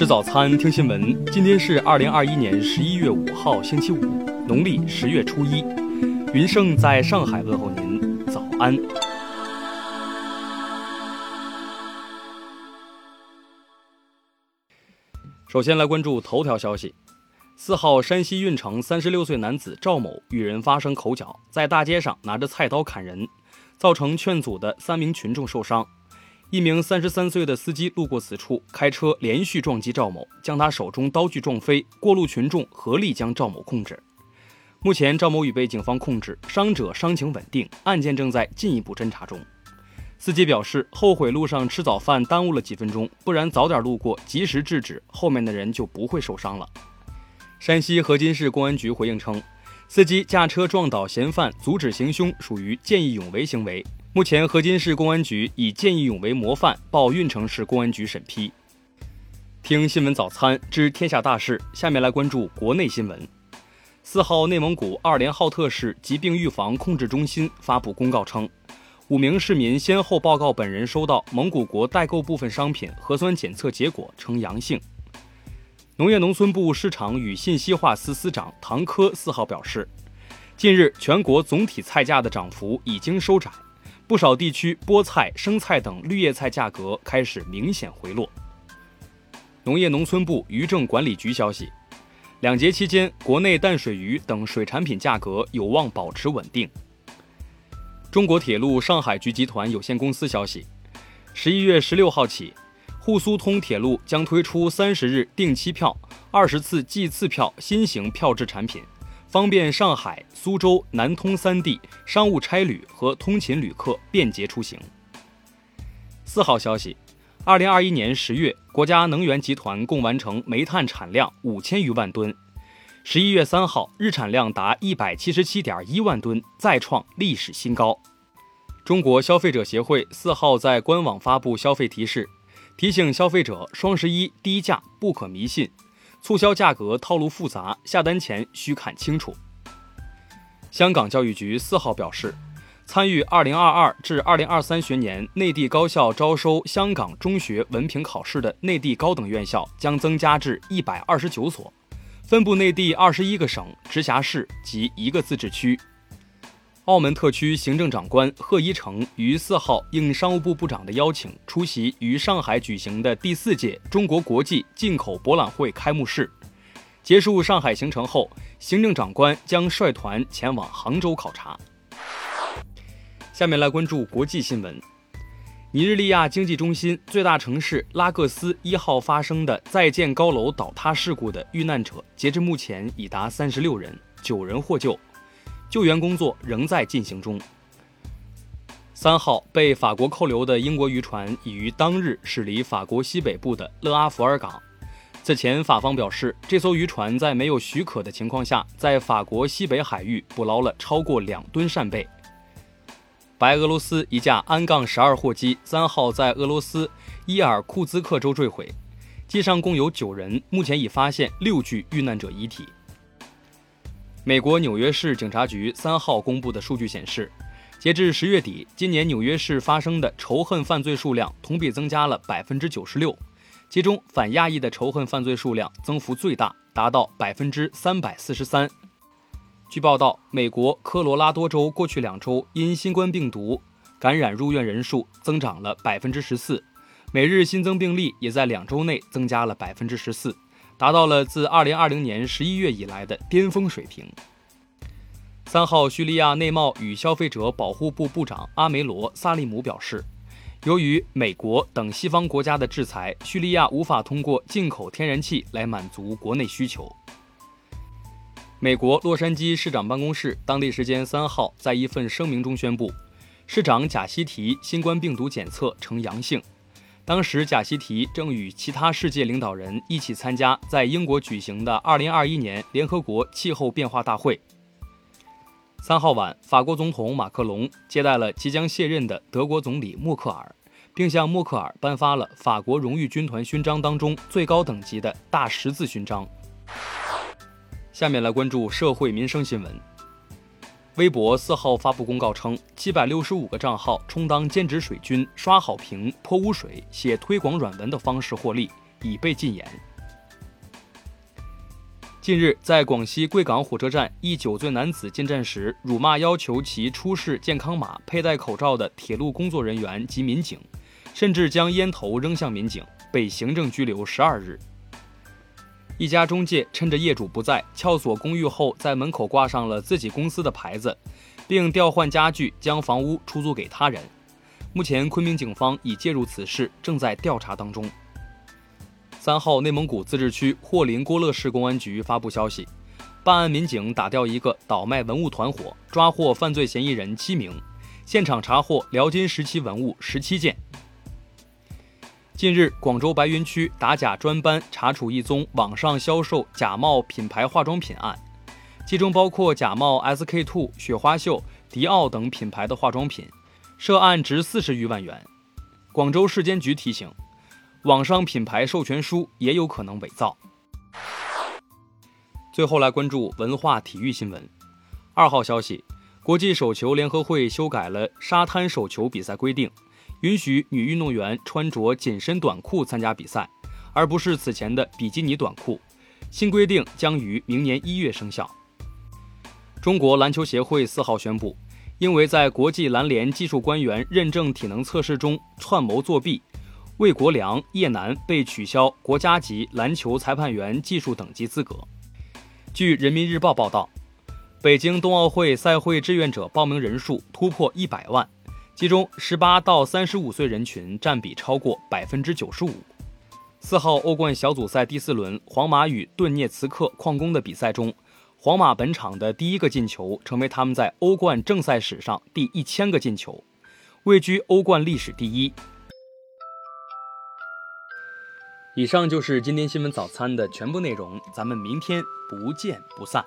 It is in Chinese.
吃早餐，听新闻。今天是二零二一年十一月五号，星期五，农历十月初一。云盛在上海问候您，早安。首先来关注头条消息。四号，山西运城三十六岁男子赵某与人发生口角，在大街上拿着菜刀砍人，造成劝阻的三名群众受伤。一名三十三岁的司机路过此处，开车连续撞击赵某，将他手中刀具撞飞。过路群众合力将赵某控制。目前，赵某已被警方控制，伤者伤情稳定，案件正在进一步侦查中。司机表示，后悔路上吃早饭耽误了几分钟，不然早点路过，及时制止，后面的人就不会受伤了。山西河津市公安局回应称，司机驾车撞倒嫌犯，阻止行凶，属于见义勇为行为。目前，河津市公安局以见义勇为模范报运城市公安局审批。听新闻早餐知天下大事，下面来关注国内新闻。四号，内蒙古二连浩特市疾病预防控制中心发布公告称，五名市民先后报告本人收到蒙古国代购部分商品核酸检测结果呈阳性。农业农村部市场与信息化司司长唐科四号表示，近日全国总体菜价的涨幅已经收窄。不少地区菠菜、生菜等绿叶菜价格开始明显回落。农业农村部渔政管理局消息，两节期间，国内淡水鱼等水产品价格有望保持稳定。中国铁路上海局集团有限公司消息，十一月十六号起，沪苏通铁路将推出三十日定期票、二十次计次票新型票制产品。方便上海、苏州、南通三地商务差旅和通勤旅客便捷出行。四号消息，二零二一年十月，国家能源集团共完成煤炭产量五千余万吨。十一月三号，日产量达一百七十七点一万吨，再创历史新高。中国消费者协会四号在官网发布消费提示，提醒消费者双十一低价不可迷信。促销价格套路复杂，下单前需看清楚。香港教育局四号表示，参与二零二二至二零二三学年内地高校招收香港中学文凭考试的内地高等院校将增加至一百二十九所，分布内地二十一个省、直辖市及一个自治区。澳门特区行政长官贺一诚于四号应商务部部长的邀请，出席于上海举行的第四届中国国际进口博览会开幕式。结束上海行程后，行政长官将率团前往杭州考察。下面来关注国际新闻：尼日利亚经济中心最大城市拉各斯一号发生的在建高楼倒塌事故的遇难者，截至目前已达三十六人，九人获救。救援工作仍在进行中。三号被法国扣留的英国渔船已于当日驶离法国西北部的勒阿弗尔港。此前，法方表示，这艘渔船在没有许可的情况下，在法国西北海域捕捞了超过两吨扇贝。白俄罗斯一架安杠十二货机三号在俄罗斯伊尔库兹克州坠毁，机上共有九人，目前已发现六具遇难者遗体。美国纽约市警察局三号公布的数据显示，截至十月底，今年纽约市发生的仇恨犯罪数量同比增加了百分之九十六，其中反亚裔的仇恨犯罪数量增幅最大，达到百分之三百四十三。据报道，美国科罗拉多州过去两周因新冠病毒感染入院人数增长了百分之十四，每日新增病例也在两周内增加了百分之十四。达到了自2020年11月以来的巅峰水平。三号，叙利亚内贸与消费者保护部部长阿梅罗·萨利姆表示，由于美国等西方国家的制裁，叙利亚无法通过进口天然气来满足国内需求。美国洛杉矶市长办公室当地时间三号在一份声明中宣布，市长贾西提新冠病毒检测呈阳性。当时，贾西提正与其他世界领导人一起参加在英国举行的2021年联合国气候变化大会。三号晚，法国总统马克龙接待了即将卸任的德国总理默克尔，并向默克尔颁发了法国荣誉军团勋章当中最高等级的大十字勋章。下面来关注社会民生新闻。微博四号发布公告称，七百六十五个账号充当兼职水军，刷好评、泼污水、写推广软文的方式获利，已被禁言。近日，在广西贵港火车站，一酒醉男子进站时辱骂要求其出示健康码、佩戴口罩的铁路工作人员及民警，甚至将烟头扔向民警，被行政拘留十二日。一家中介趁着业主不在，撬锁公寓后，在门口挂上了自己公司的牌子，并调换家具，将房屋出租给他人。目前，昆明警方已介入此事，正在调查当中。三号，内蒙古自治区霍林郭勒市公安局发布消息，办案民警打掉一个倒卖文物团伙，抓获犯罪嫌疑人七名，现场查获辽金时期文物十七件。近日，广州白云区打假专班查处一宗网上销售假冒品牌化妆品案，其中包括假冒 SK two、雪花秀、迪奥等品牌的化妆品，涉案值四十余万元。广州市监局提醒。网上品牌授权书也有可能伪造。最后来关注文化体育新闻。二号消息，国际手球联合会修改了沙滩手球比赛规定，允许女运动员穿着紧身短裤参加比赛，而不是此前的比基尼短裤。新规定将于明年一月生效。中国篮球协会四号宣布，因为在国际篮联技术官员认证体能测试中串谋作弊。魏国良、叶楠被取消国家级篮球裁判员技术等级资格。据人民日报报道，北京冬奥会赛会志愿者报名人数突破一百万，其中十八到三十五岁人群占比超过百分之九十五。四号欧冠小组赛第四轮，皇马与顿涅茨克矿工的比赛中，皇马本场的第一个进球成为他们在欧冠正赛史上第一千个进球，位居欧冠历史第一。以上就是今天新闻早餐的全部内容，咱们明天不见不散。